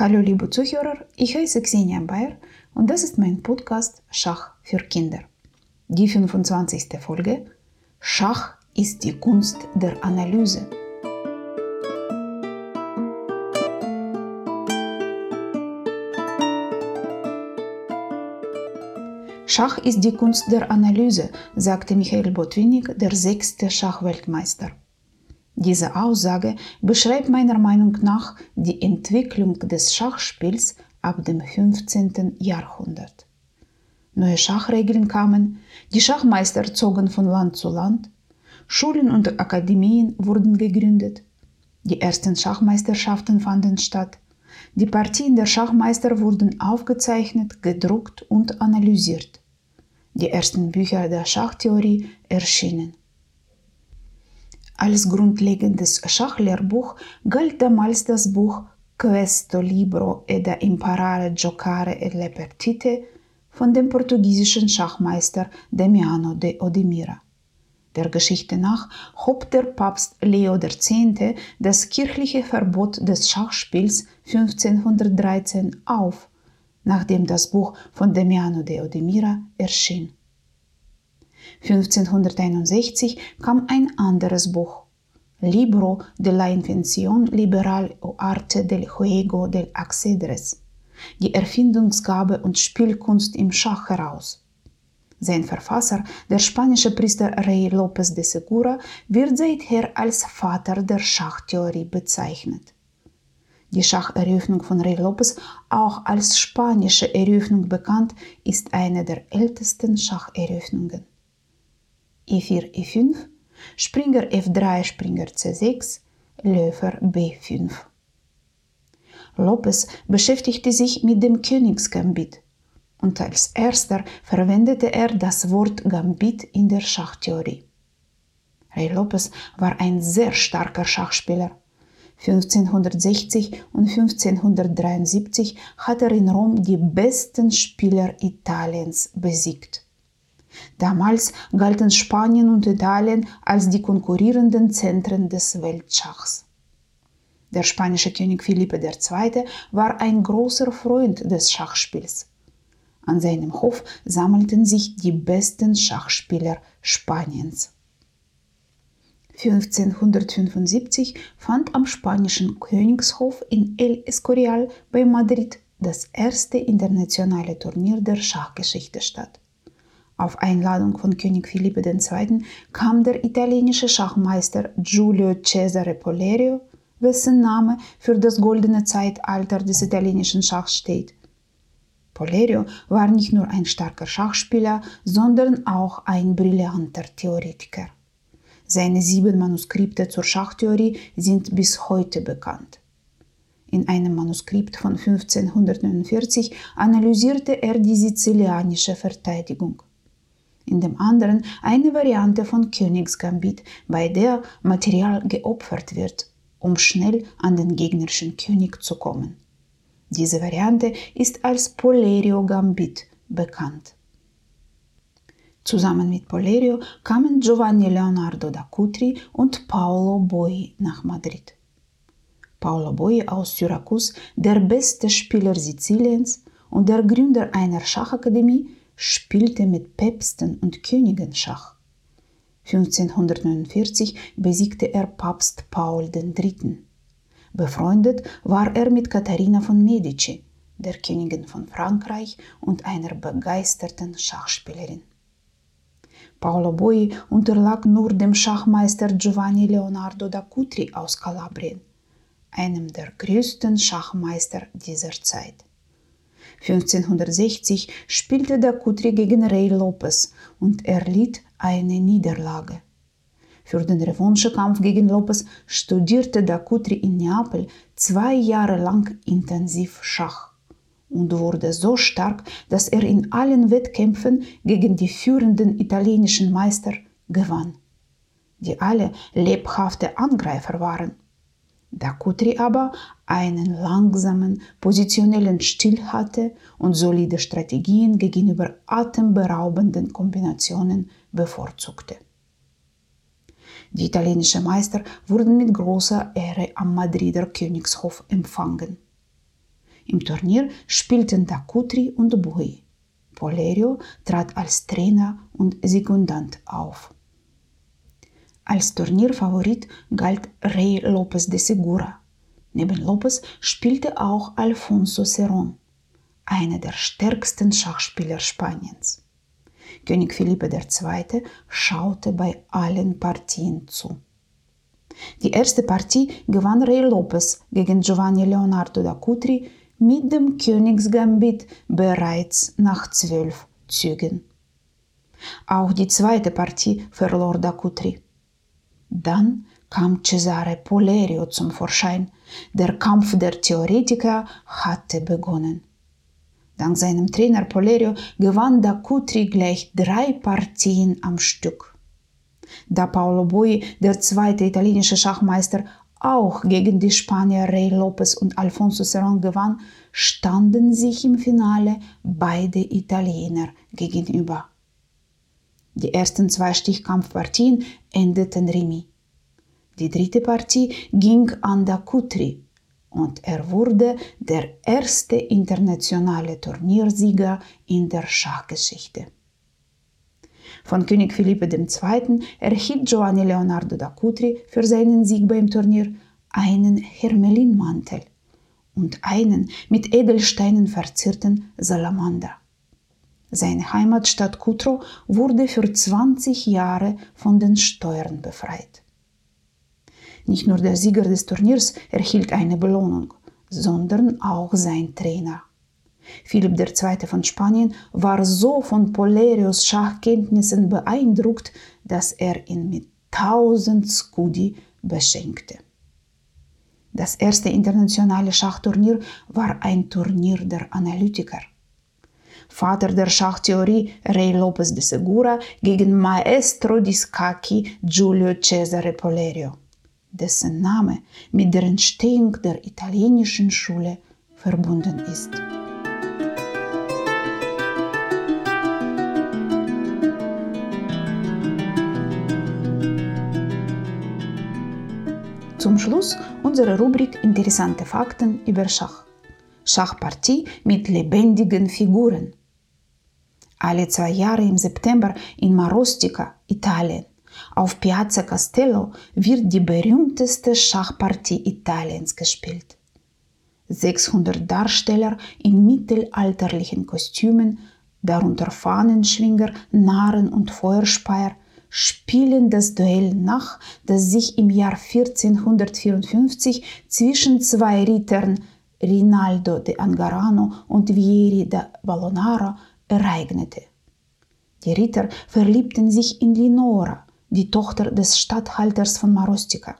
Hallo liebe Zuhörer, ich heiße Xenia Bayer und das ist mein Podcast Schach für Kinder. Die 25. Folge Schach ist die Kunst der Analyse. Schach ist die Kunst der Analyse, sagte Michael Botwinnik, der sechste Schachweltmeister. Diese Aussage beschreibt meiner Meinung nach die Entwicklung des Schachspiels ab dem 15. Jahrhundert. Neue Schachregeln kamen, die Schachmeister zogen von Land zu Land, Schulen und Akademien wurden gegründet, die ersten Schachmeisterschaften fanden statt, die Partien der Schachmeister wurden aufgezeichnet, gedruckt und analysiert. Die ersten Bücher der Schachtheorie erschienen. Als grundlegendes Schachlehrbuch galt damals das Buch Questo libro è da imparare giocare e le partite von dem portugiesischen Schachmeister Damiano de Odemira. Der Geschichte nach hob der Papst Leo X. das kirchliche Verbot des Schachspiels 1513 auf, nachdem das Buch von Damiano de Odemira erschien. 1561 kam ein anderes Buch, Libro de la Invención Liberal o Arte del Juego del Ajedrez, die Erfindungsgabe und Spielkunst im Schach heraus. Sein Verfasser, der spanische Priester Rey López de Segura, wird seither als Vater der Schachtheorie bezeichnet. Die Schacheröffnung von Rey López, auch als spanische Eröffnung bekannt, ist eine der ältesten Schacheröffnungen e4, e5, Springer f3, Springer c6, Läufer b5. Lopez beschäftigte sich mit dem Königsgambit und als erster verwendete er das Wort Gambit in der Schachtheorie. Rey Lopez war ein sehr starker Schachspieler. 1560 und 1573 hat er in Rom die besten Spieler Italiens besiegt. Damals galten Spanien und Italien als die konkurrierenden Zentren des Weltschachs. Der spanische König Philippe II. war ein großer Freund des Schachspiels. An seinem Hof sammelten sich die besten Schachspieler Spaniens. 1575 fand am spanischen Königshof in El Escorial bei Madrid das erste internationale Turnier der Schachgeschichte statt. Auf Einladung von König Philippe II. kam der italienische Schachmeister Giulio Cesare Polerio, wessen Name für das goldene Zeitalter des italienischen Schachs steht. Polerio war nicht nur ein starker Schachspieler, sondern auch ein brillanter Theoretiker. Seine sieben Manuskripte zur Schachtheorie sind bis heute bekannt. In einem Manuskript von 1549 analysierte er die sizilianische Verteidigung in dem anderen eine Variante von Königsgambit, bei der Material geopfert wird, um schnell an den gegnerischen König zu kommen. Diese Variante ist als Polerio Gambit bekannt. Zusammen mit Polerio kamen Giovanni Leonardo da Cutri und Paolo Boi nach Madrid. Paolo Boi aus Syrakus, der beste Spieler Siziliens und der Gründer einer Schachakademie, spielte mit Päpsten und Königen Schach. 1549 besiegte er Papst Paul III. Befreundet war er mit Katharina von Medici, der Königin von Frankreich und einer begeisterten Schachspielerin. Paolo Boi unterlag nur dem Schachmeister Giovanni Leonardo da Cutri aus Kalabrien, einem der größten Schachmeister dieser Zeit. 1560 spielte da Kutri gegen Rey Lopez und erlitt eine Niederlage. Für den Revanchekampf gegen Lopez studierte da Kutri in Neapel zwei Jahre lang intensiv Schach und wurde so stark, dass er in allen Wettkämpfen gegen die führenden italienischen Meister gewann, die alle lebhafte Angreifer waren. Da Kutri aber einen langsamen, positionellen Stil hatte und solide Strategien gegenüber atemberaubenden Kombinationen bevorzugte. Die italienischen Meister wurden mit großer Ehre am Madrider Königshof empfangen. Im Turnier spielten Dakutri und Bui. Polerio trat als Trainer und Sekundant auf. Als Turnierfavorit galt Rey López de Segura. Neben López spielte auch Alfonso Cerón, einer der stärksten Schachspieler Spaniens. König Philippe II. schaute bei allen Partien zu. Die erste Partie gewann Rey López gegen Giovanni Leonardo da Cutri mit dem Königsgambit bereits nach zwölf Zügen. Auch die zweite Partie verlor da Cutri. Dann kam Cesare Polerio zum Vorschein. Der Kampf der Theoretiker hatte begonnen. Dank seinem Trainer Polerio gewann da Cutri gleich drei Partien am Stück. Da Paolo Bui, der zweite italienische Schachmeister, auch gegen die Spanier Rey Lopez und Alfonso Serrón gewann, standen sich im Finale beide Italiener gegenüber. Die ersten zwei Stichkampfpartien endeten Remis. Die dritte Partie ging an da Kutri und er wurde der erste internationale Turniersieger in der Schachgeschichte. Von König Philippe II. erhielt Giovanni Leonardo da Cutri für seinen Sieg beim Turnier einen Hermelinmantel und einen mit Edelsteinen verzierten Salamander. Seine Heimatstadt Cutro wurde für 20 Jahre von den Steuern befreit. Nicht nur der Sieger des Turniers erhielt eine Belohnung, sondern auch sein Trainer. Philipp II. von Spanien war so von Polerios Schachkenntnissen beeindruckt, dass er ihn mit 1000 Scudi beschenkte. Das erste internationale Schachturnier war ein Turnier der Analytiker. Vater der Schachtheorie Rey López de Segura gegen Maestro di Scacchi Giulio Cesare Polerio, dessen Name mit der Entstehung der italienischen Schule verbunden ist. Zum Schluss unsere Rubrik Interessante Fakten über Schach. Schachpartie mit lebendigen Figuren. Alle zwei Jahre im September in Marostica, Italien, auf Piazza Castello wird die berühmteste Schachpartie Italiens gespielt. 600 Darsteller in mittelalterlichen Kostümen, darunter Fahnenschwinger, Narren und Feuerspeier, spielen das Duell nach, das sich im Jahr 1454 zwischen zwei Rittern Rinaldo de Angarano und Vieri da Ballonara ereignete. Die Ritter verliebten sich in Linora, die Tochter des Statthalters von Marostica.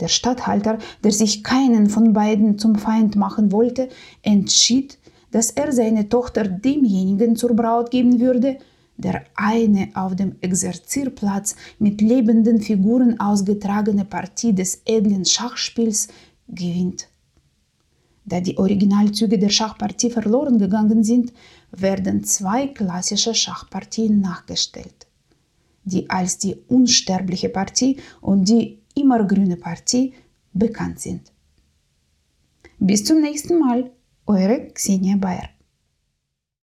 Der Statthalter, der sich keinen von beiden zum Feind machen wollte, entschied, dass er seine Tochter demjenigen zur Braut geben würde, der eine auf dem Exerzierplatz mit lebenden Figuren ausgetragene Partie des edlen Schachspiels gewinnt. Da die Originalzüge der Schachpartie verloren gegangen sind, werden zwei klassische Schachpartien nachgestellt, die als die unsterbliche Partie und die immergrüne Partie bekannt sind. Bis zum nächsten Mal, eure Xenia Bayer.